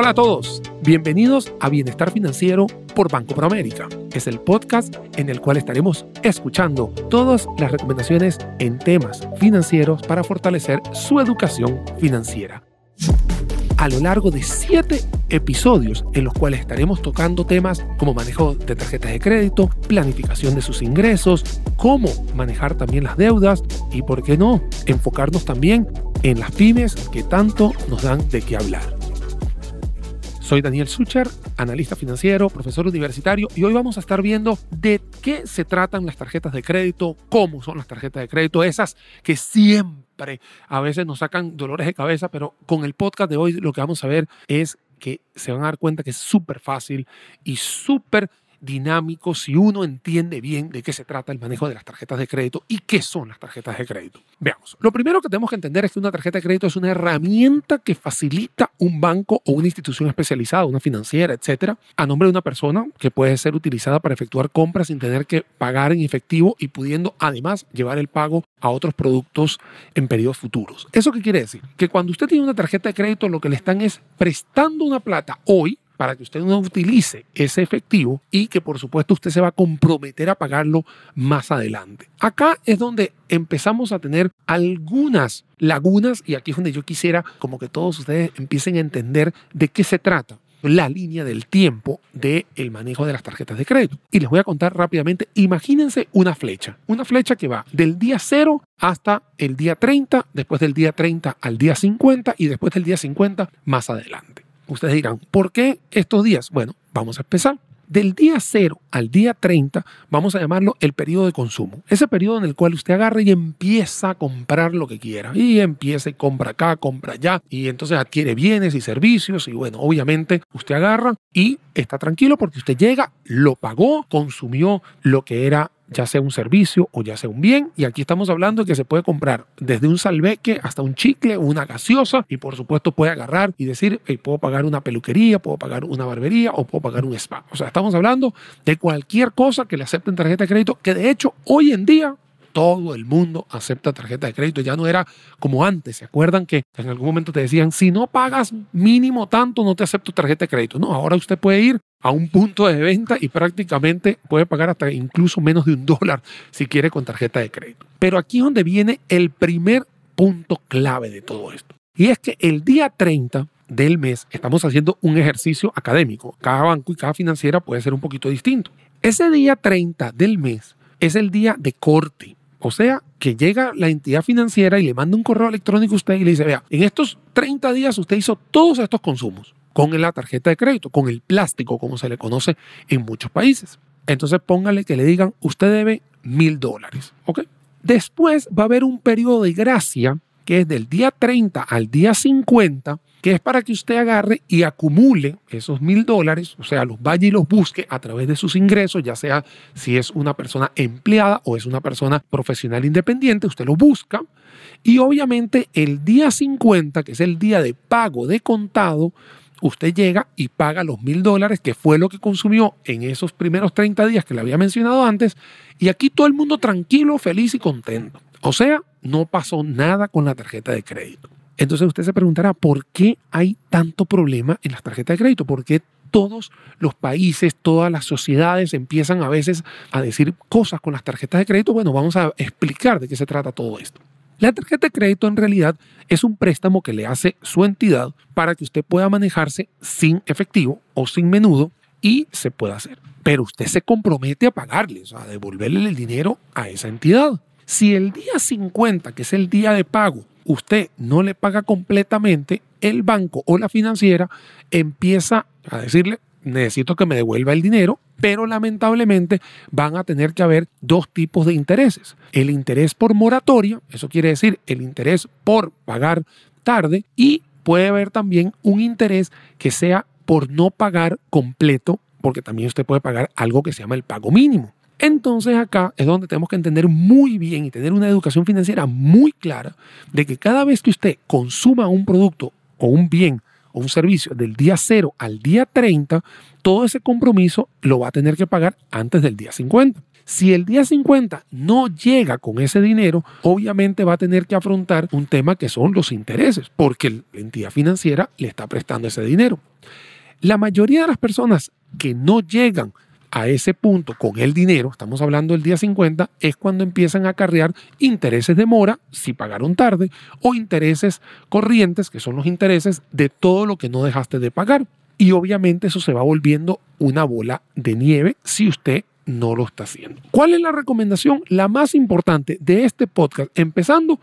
Hola a todos, bienvenidos a Bienestar Financiero por Banco Proamérica. Es el podcast en el cual estaremos escuchando todas las recomendaciones en temas financieros para fortalecer su educación financiera. A lo largo de siete episodios en los cuales estaremos tocando temas como manejo de tarjetas de crédito, planificación de sus ingresos, cómo manejar también las deudas y, por qué no, enfocarnos también en las pymes que tanto nos dan de qué hablar. Soy Daniel Sucher, analista financiero, profesor universitario, y hoy vamos a estar viendo de qué se tratan las tarjetas de crédito, cómo son las tarjetas de crédito, esas que siempre a veces nos sacan dolores de cabeza, pero con el podcast de hoy lo que vamos a ver es que se van a dar cuenta que es súper fácil y súper dinámico si uno entiende bien de qué se trata el manejo de las tarjetas de crédito y qué son las tarjetas de crédito. Veamos, lo primero que tenemos que entender es que una tarjeta de crédito es una herramienta que facilita un banco o una institución especializada, una financiera, etcétera, a nombre de una persona que puede ser utilizada para efectuar compras sin tener que pagar en efectivo y pudiendo además llevar el pago a otros productos en periodos futuros. ¿Eso qué quiere decir? Que cuando usted tiene una tarjeta de crédito lo que le están es prestando una plata hoy para que usted no utilice ese efectivo y que por supuesto usted se va a comprometer a pagarlo más adelante. Acá es donde empezamos a tener algunas lagunas y aquí es donde yo quisiera como que todos ustedes empiecen a entender de qué se trata la línea del tiempo del el manejo de las tarjetas de crédito. Y les voy a contar rápidamente, imagínense una flecha, una flecha que va del día 0 hasta el día 30, después del día 30 al día 50 y después del día 50 más adelante. Ustedes dirán, ¿por qué estos días? Bueno, vamos a empezar. Del día 0 al día 30 vamos a llamarlo el periodo de consumo. Ese periodo en el cual usted agarra y empieza a comprar lo que quiera. Y empieza y compra acá, compra allá. Y entonces adquiere bienes y servicios. Y bueno, obviamente usted agarra y está tranquilo porque usted llega, lo pagó, consumió lo que era ya sea un servicio o ya sea un bien. Y aquí estamos hablando de que se puede comprar desde un salveque hasta un chicle o una gaseosa y por supuesto puede agarrar y decir, puedo pagar una peluquería, puedo pagar una barbería o puedo pagar un spa. O sea, estamos hablando de cualquier cosa que le acepten tarjeta de crédito, que de hecho hoy en día todo el mundo acepta tarjeta de crédito. Ya no era como antes. ¿Se acuerdan que en algún momento te decían, si no pagas mínimo tanto, no te acepto tarjeta de crédito? No, ahora usted puede ir a un punto de venta y prácticamente puede pagar hasta incluso menos de un dólar si quiere con tarjeta de crédito. Pero aquí es donde viene el primer punto clave de todo esto. Y es que el día 30 del mes estamos haciendo un ejercicio académico. Cada banco y cada financiera puede ser un poquito distinto. Ese día 30 del mes es el día de corte. O sea, que llega la entidad financiera y le manda un correo electrónico a usted y le dice, vea, en estos 30 días usted hizo todos estos consumos con la tarjeta de crédito, con el plástico, como se le conoce en muchos países. Entonces póngale que le digan, usted debe mil dólares. ¿Ok? Después va a haber un periodo de gracia que es del día 30 al día 50, que es para que usted agarre y acumule esos mil dólares, o sea, los vaya y los busque a través de sus ingresos, ya sea si es una persona empleada o es una persona profesional independiente, usted lo busca. Y obviamente el día 50, que es el día de pago de contado, usted llega y paga los mil dólares, que fue lo que consumió en esos primeros 30 días que le había mencionado antes, y aquí todo el mundo tranquilo, feliz y contento. O sea, no pasó nada con la tarjeta de crédito. Entonces usted se preguntará, ¿por qué hay tanto problema en las tarjetas de crédito? ¿Por qué todos los países, todas las sociedades empiezan a veces a decir cosas con las tarjetas de crédito? Bueno, vamos a explicar de qué se trata todo esto. La tarjeta de crédito en realidad es un préstamo que le hace su entidad para que usted pueda manejarse sin efectivo o sin menudo y se pueda hacer. Pero usted se compromete a pagarle, o a devolverle el dinero a esa entidad. Si el día 50, que es el día de pago, usted no le paga completamente, el banco o la financiera empieza a decirle, necesito que me devuelva el dinero, pero lamentablemente van a tener que haber dos tipos de intereses. El interés por moratoria, eso quiere decir el interés por pagar tarde, y puede haber también un interés que sea por no pagar completo, porque también usted puede pagar algo que se llama el pago mínimo. Entonces acá es donde tenemos que entender muy bien y tener una educación financiera muy clara de que cada vez que usted consuma un producto o un bien o un servicio del día 0 al día 30, todo ese compromiso lo va a tener que pagar antes del día 50. Si el día 50 no llega con ese dinero, obviamente va a tener que afrontar un tema que son los intereses, porque la entidad financiera le está prestando ese dinero. La mayoría de las personas que no llegan a ese punto con el dinero, estamos hablando del día 50, es cuando empiezan a acarrear intereses de mora, si pagaron tarde, o intereses corrientes, que son los intereses de todo lo que no dejaste de pagar. Y obviamente eso se va volviendo una bola de nieve si usted no lo está haciendo. ¿Cuál es la recomendación? La más importante de este podcast, empezando,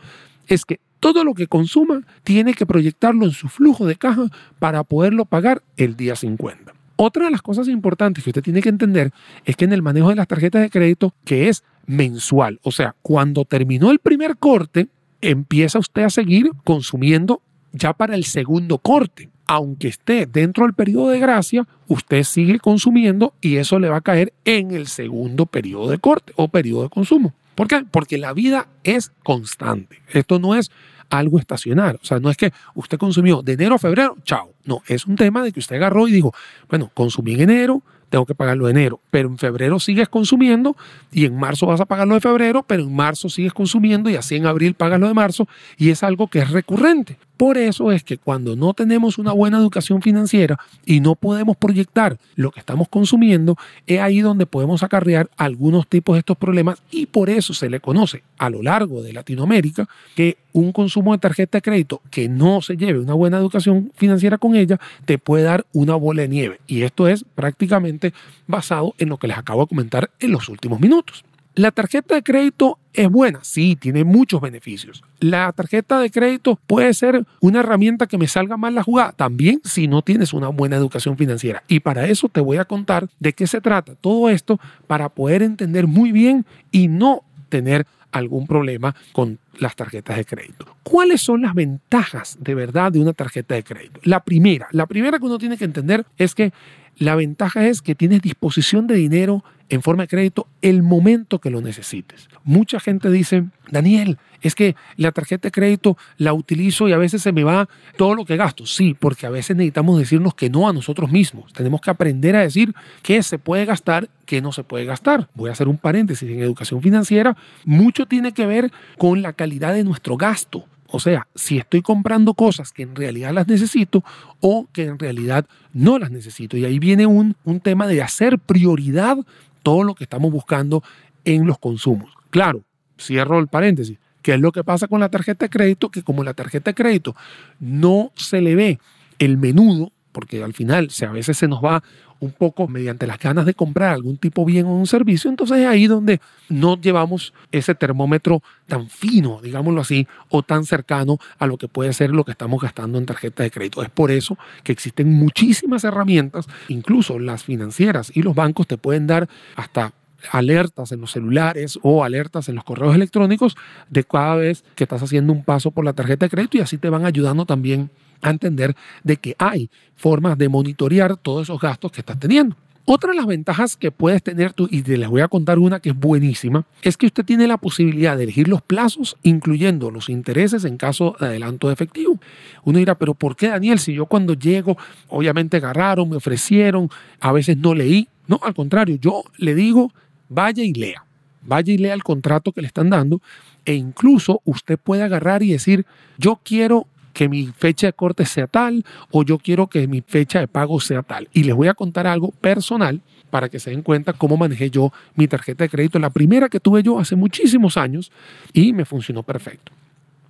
es que todo lo que consuma tiene que proyectarlo en su flujo de caja para poderlo pagar el día 50. Otra de las cosas importantes que usted tiene que entender es que en el manejo de las tarjetas de crédito, que es mensual, o sea, cuando terminó el primer corte, empieza usted a seguir consumiendo ya para el segundo corte aunque esté dentro del periodo de gracia, usted sigue consumiendo y eso le va a caer en el segundo periodo de corte o periodo de consumo. ¿Por qué? Porque la vida es constante. Esto no es algo estacional. O sea, no es que usted consumió de enero a febrero, chao. No, es un tema de que usted agarró y dijo, bueno, consumí en enero, tengo que pagarlo de enero, pero en febrero sigues consumiendo y en marzo vas a pagarlo de febrero, pero en marzo sigues consumiendo y así en abril pagas lo de marzo y es algo que es recurrente. Por eso es que cuando no tenemos una buena educación financiera y no podemos proyectar lo que estamos consumiendo, es ahí donde podemos acarrear algunos tipos de estos problemas y por eso se le conoce a lo largo de Latinoamérica que un consumo de tarjeta de crédito que no se lleve una buena educación financiera con ella te puede dar una bola de nieve. Y esto es prácticamente basado en lo que les acabo de comentar en los últimos minutos. La tarjeta de crédito es buena, sí, tiene muchos beneficios. La tarjeta de crédito puede ser una herramienta que me salga mal la jugada, también si no tienes una buena educación financiera. Y para eso te voy a contar de qué se trata todo esto para poder entender muy bien y no tener algún problema con las tarjetas de crédito. ¿Cuáles son las ventajas de verdad de una tarjeta de crédito? La primera, la primera que uno tiene que entender es que la ventaja es que tienes disposición de dinero en forma de crédito el momento que lo necesites. Mucha gente dice, Daniel, es que la tarjeta de crédito la utilizo y a veces se me va todo lo que gasto. Sí, porque a veces necesitamos decirnos que no a nosotros mismos. Tenemos que aprender a decir qué se puede gastar, qué no se puede gastar. Voy a hacer un paréntesis en educación financiera. Mucho tiene que ver con la calidad de nuestro gasto. O sea, si estoy comprando cosas que en realidad las necesito o que en realidad no las necesito. Y ahí viene un, un tema de hacer prioridad todo lo que estamos buscando en los consumos. Claro, cierro el paréntesis. ¿Qué es lo que pasa con la tarjeta de crédito? Que como la tarjeta de crédito no se le ve el menudo, porque al final a veces se nos va un poco mediante las ganas de comprar algún tipo bien o un servicio, entonces es ahí donde no llevamos ese termómetro tan fino, digámoslo así, o tan cercano a lo que puede ser lo que estamos gastando en tarjeta de crédito. Es por eso que existen muchísimas herramientas, incluso las financieras y los bancos te pueden dar hasta alertas en los celulares o alertas en los correos electrónicos de cada vez que estás haciendo un paso por la tarjeta de crédito y así te van ayudando también a entender de que hay formas de monitorear todos esos gastos que estás teniendo. Otra de las ventajas que puedes tener tú, y te les voy a contar una que es buenísima, es que usted tiene la posibilidad de elegir los plazos, incluyendo los intereses en caso de adelanto de efectivo. Uno dirá, pero ¿por qué Daniel? Si yo cuando llego, obviamente agarraron, me ofrecieron, a veces no leí. No, al contrario, yo le digo, vaya y lea. Vaya y lea el contrato que le están dando e incluso usted puede agarrar y decir, yo quiero que mi fecha de corte sea tal o yo quiero que mi fecha de pago sea tal. Y les voy a contar algo personal para que se den cuenta cómo manejé yo mi tarjeta de crédito. La primera que tuve yo hace muchísimos años y me funcionó perfecto.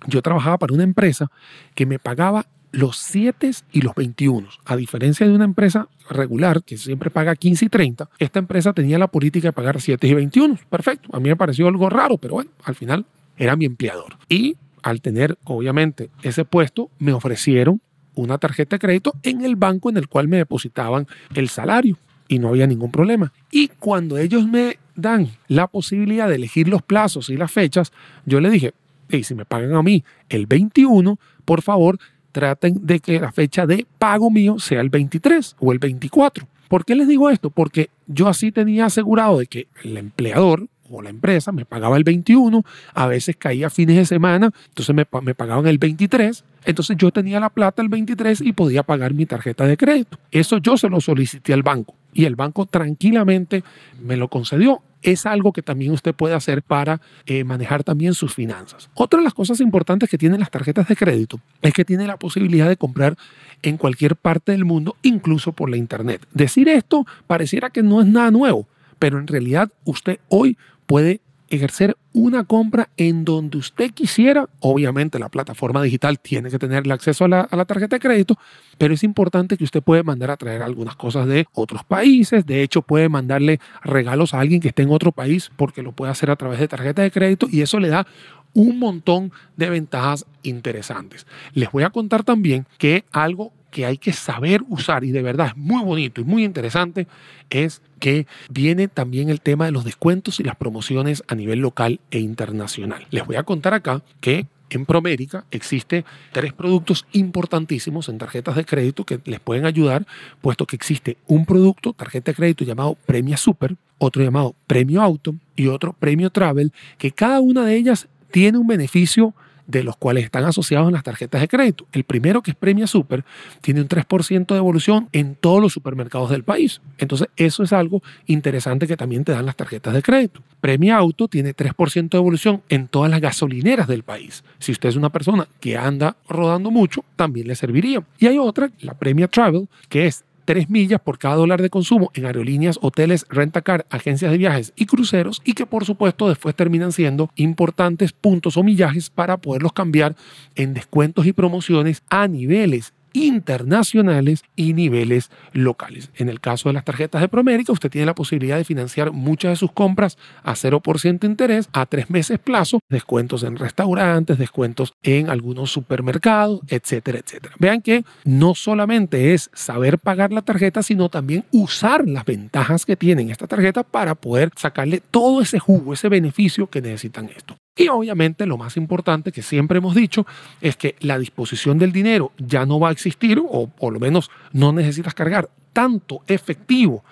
Yo trabajaba para una empresa que me pagaba los 7 y los 21. A diferencia de una empresa regular que siempre paga 15 y 30, esta empresa tenía la política de pagar 7 y 21. Perfecto. A mí me pareció algo raro, pero bueno, al final era mi empleador. Y al tener obviamente ese puesto, me ofrecieron una tarjeta de crédito en el banco en el cual me depositaban el salario y no había ningún problema. Y cuando ellos me dan la posibilidad de elegir los plazos y las fechas, yo le dije, hey, si me pagan a mí el 21, por favor, traten de que la fecha de pago mío sea el 23 o el 24. ¿Por qué les digo esto? Porque yo así tenía asegurado de que el empleador o la empresa me pagaba el 21, a veces caía fines de semana, entonces me, me, pagaban el 23, entonces yo tenía la plata el 23 y podía pagar mi tarjeta de crédito. Eso yo se lo solicité al banco y el banco tranquilamente me lo concedió es algo que también usted puede hacer para eh, manejar también sus finanzas. Otra de las cosas importantes que tienen las tarjetas de crédito es que tiene la posibilidad de comprar en cualquier parte del mundo, incluso por la internet. Decir esto pareciera que no es nada nuevo, pero en realidad usted hoy puede ejercer una compra en donde usted quisiera. Obviamente la plataforma digital tiene que tener el acceso a la, tarjeta de crédito, pero es importante que usted puede mandar a traer algunas cosas de otros países. De hecho, puede mandarle regalos a alguien que esté en otro país porque lo puede hacer a través de tarjeta de crédito y eso le da un montón de ventajas interesantes. Les voy a contar también que algo que hay que saber usar y de verdad es muy bonito y muy interesante es que viene también el tema de los descuentos y las promociones a nivel local e internacional. Les voy a contar acá que en Promérica existe tres productos importantísimos en tarjetas de crédito que les pueden ayudar, puesto que existe un producto, tarjeta de crédito llamado Premia Super, otro llamado Premio Auto y otro Premio Travel, que cada una de ellas tiene un beneficio de los cuales están asociados en las tarjetas de crédito. El primero, que es Premia Super, tiene un 3% de evolución en todos los supermercados del país. Entonces, eso es algo interesante que también te dan las tarjetas de crédito. Premia Auto tiene 3% de evolución en todas las gasolineras del país. Si usted es una persona que anda rodando mucho, también le serviría. Y hay otra, la Premia Travel, que es 3 millas por cada dólar de consumo en aerolíneas, hoteles, rentacar, agencias de viajes y cruceros y que por supuesto después terminan siendo importantes puntos o millajes para poderlos cambiar en descuentos y promociones a niveles internacionales y niveles locales. En el caso de las tarjetas de Promérica, usted tiene la posibilidad de financiar muchas de sus compras a 0% de interés a tres meses plazo, descuentos en restaurantes, descuentos en algunos supermercados, etcétera, etcétera. Vean que no solamente es saber pagar la tarjeta, sino también usar las ventajas que tienen esta tarjeta para poder sacarle todo ese jugo, ese beneficio que necesitan esto. Y obviamente lo más importante que siempre hemos dicho es que la disposición del dinero ya no va a existir o por lo menos no necesitas cargar tanto efectivo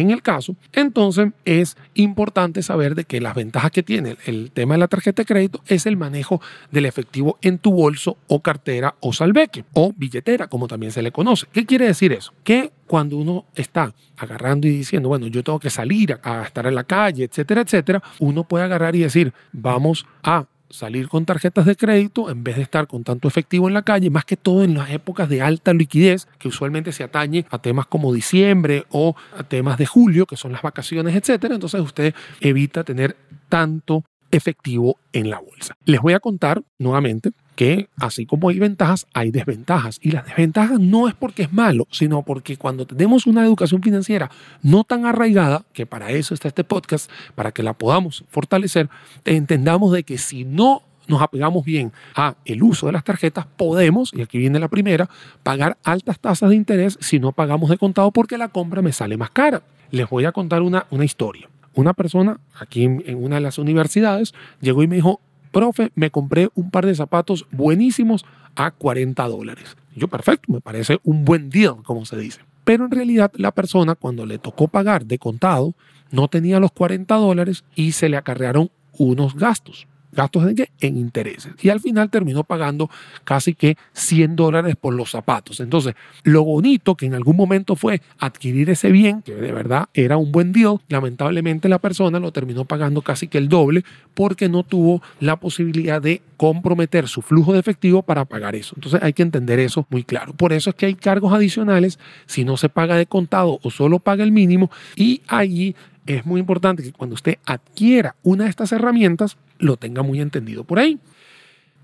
en el caso, entonces es importante saber de que las ventajas que tiene el tema de la tarjeta de crédito es el manejo del efectivo en tu bolso o cartera o salveque o billetera, como también se le conoce. ¿Qué quiere decir eso? Que cuando uno está agarrando y diciendo, bueno, yo tengo que salir a, estar en la calle, etcétera, etcétera, uno puede agarrar y decir, vamos a salir con tarjetas de crédito en vez de estar con tanto efectivo en la calle, más que todo en las épocas de alta liquidez, que usualmente se atañe a temas como diciembre o a temas de julio, que son las vacaciones, etcétera. Entonces usted evita tener tanto efectivo en la bolsa. Les voy a contar nuevamente que así como hay ventajas, hay desventajas. Y las desventajas no es porque es malo, sino porque cuando tenemos una educación financiera no tan arraigada, que para eso está este podcast, para que la podamos fortalecer, entendamos de que si no nos apegamos bien a el uso de las tarjetas, podemos, y aquí viene la primera, pagar altas tasas de interés si no pagamos de contado porque la compra me sale más cara. Les voy a contar una, una historia. Una persona aquí en una de las universidades llegó y me dijo, profe, me compré un par de zapatos buenísimos a 40 dólares. Yo, perfecto, me parece un buen deal, como se dice. Pero en realidad la persona cuando le tocó pagar de contado no tenía los 40 dólares y se le acarrearon unos gastos. ¿Gastos en qué? Intereses. Y al final terminó pagando casi que 100 dólares por los zapatos. Entonces, lo bonito que en algún momento fue adquirir ese bien, que de verdad era un buen deal, lamentablemente la persona lo terminó pagando casi que el doble porque no tuvo la posibilidad de comprometer su flujo de efectivo para pagar eso. Entonces hay que entender eso muy claro. Por eso es que hay cargos adicionales si no se paga de contado o solo paga el mínimo y allí es muy importante que cuando usted adquiera una de estas herramientas, lo tenga muy entendido por ahí.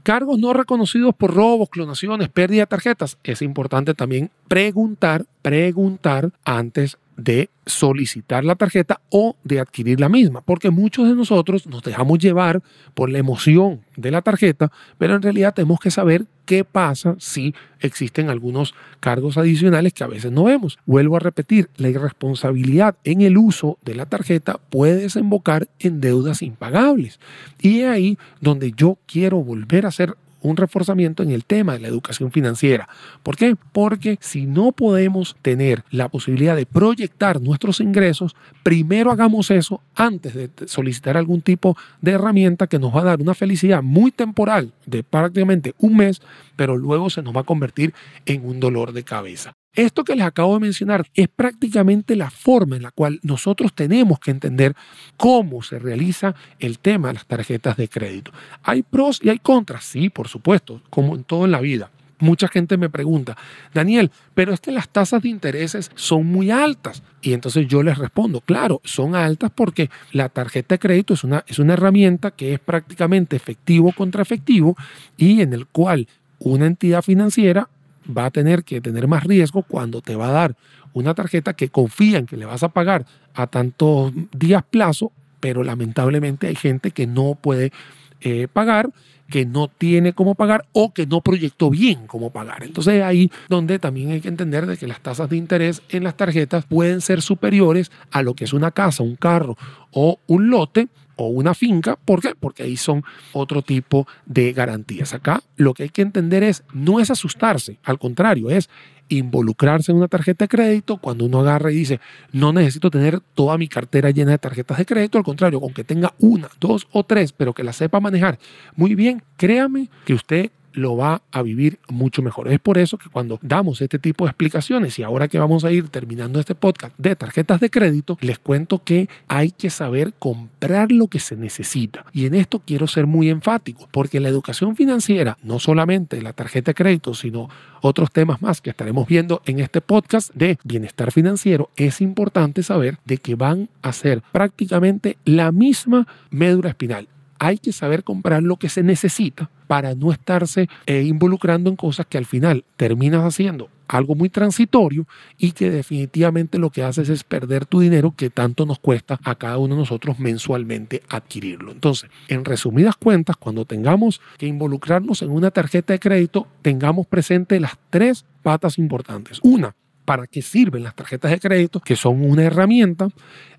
Cargos no reconocidos por robos, clonaciones, pérdida de tarjetas. Es importante también preguntar, preguntar antes de solicitar la tarjeta o de adquirir la misma, porque muchos de nosotros nos dejamos llevar por la emoción de la tarjeta, pero en realidad tenemos que saber qué pasa si existen algunos cargos adicionales que a veces no vemos. Vuelvo a repetir, la irresponsabilidad en el uso de la tarjeta puede desembocar en deudas impagables. Y es ahí donde yo quiero volver a hacer un reforzamiento en el tema de la educación financiera. ¿Por qué? Porque si no podemos tener la posibilidad de proyectar nuestros ingresos, primero hagamos eso antes de solicitar algún tipo de herramienta que nos va a dar una felicidad muy temporal de prácticamente un mes, pero luego se nos va a convertir en un dolor de cabeza. Esto que les acabo de mencionar es prácticamente la forma en la cual nosotros tenemos que entender cómo se realiza el tema de las tarjetas de crédito. Hay pros y hay contras, sí, por supuesto, como en todo en la vida. Mucha gente me pregunta, Daniel, pero es que las tasas de intereses son muy altas. Y entonces yo les respondo, claro, son altas porque la tarjeta de crédito es una, es una herramienta que es prácticamente efectivo contra efectivo y en el cual una entidad financiera va a tener que tener más riesgo cuando te va a dar una tarjeta que confía en que le vas a pagar a tantos días plazo, pero lamentablemente hay gente que no puede eh, pagar, que no tiene cómo pagar o que no proyectó bien cómo pagar. Entonces ahí donde también hay que entender de que las tasas de interés en las tarjetas pueden ser superiores a lo que es una casa, un carro o un lote o una finca. ¿Por qué? Porque ahí son otro tipo de garantías. Acá lo que hay que entender es, no es asustarse, al contrario, es involucrarse en una tarjeta de crédito cuando uno agarra y dice, no necesito tener toda mi cartera llena de tarjetas de crédito, al contrario, con que tenga una, dos o tres, pero que la sepa manejar muy bien, créame que usted lo va a vivir mucho mejor. Es por eso que cuando damos este tipo de explicaciones y ahora que vamos a ir terminando este podcast de tarjetas de crédito, les cuento que hay que saber comprar lo que se necesita. Y en esto quiero ser muy enfático, porque la educación financiera, no solamente la tarjeta de crédito, sino otros temas más que estaremos viendo en este podcast de bienestar financiero, es importante saber de que van a ser prácticamente la misma médula espinal hay que saber comprar lo que se necesita para no estarse eh, involucrando en cosas que al final terminas haciendo algo muy transitorio y que definitivamente lo que haces es perder tu dinero que tanto nos cuesta a cada uno de nosotros mensualmente adquirirlo. Entonces, en resumidas cuentas, cuando tengamos que involucrarnos en una tarjeta de crédito, tengamos presente las tres patas importantes. Una, ¿para qué sirven las tarjetas de crédito? Que son una herramienta.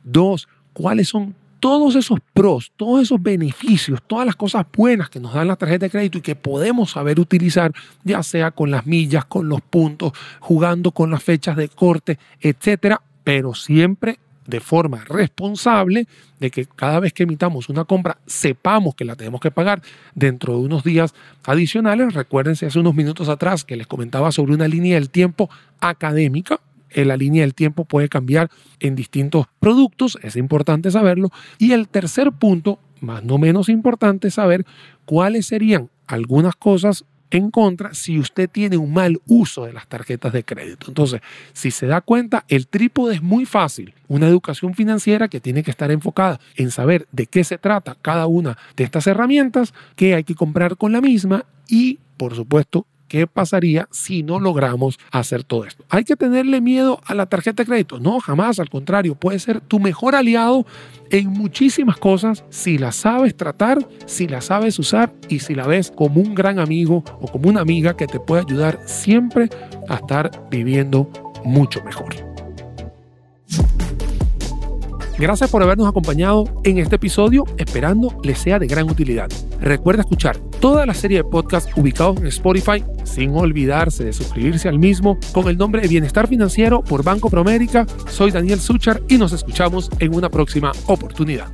Dos, ¿cuáles son todos esos pros, todos esos beneficios, todas las cosas buenas que nos dan la tarjeta de crédito y que podemos saber utilizar, ya sea con las millas, con los puntos, jugando con las fechas de corte, etcétera, pero siempre de forma responsable de que cada vez que emitamos una compra sepamos que la tenemos que pagar dentro de unos días adicionales. Recuérdense hace unos minutos atrás que les comentaba sobre una línea del tiempo académica, la línea del tiempo puede cambiar en distintos productos, es importante saberlo. Y el tercer punto, más no menos importante, es saber cuáles serían algunas cosas en contra si usted tiene un mal uso de las tarjetas de crédito. Entonces, si se da cuenta, el trípode es muy fácil. Una educación financiera que tiene que estar enfocada en saber de qué se trata cada una de estas herramientas, que hay que comprar con la misma y, por supuesto, ¿Qué pasaría si no logramos hacer todo esto? ¿Hay que tenerle miedo a la tarjeta de crédito? No, jamás, al contrario, puede ser tu mejor aliado en muchísimas cosas si la sabes tratar, si la sabes usar y si la ves como un gran amigo o como una amiga que te puede ayudar siempre a estar viviendo mucho mejor. Gracias por habernos acompañado en este episodio, esperando les sea de gran utilidad. Recuerda escuchar toda la serie de podcasts ubicados en Spotify, sin olvidarse de suscribirse al mismo con el nombre de Bienestar Financiero por Banco Promérica. Soy Daniel Suchar y nos escuchamos en una próxima oportunidad.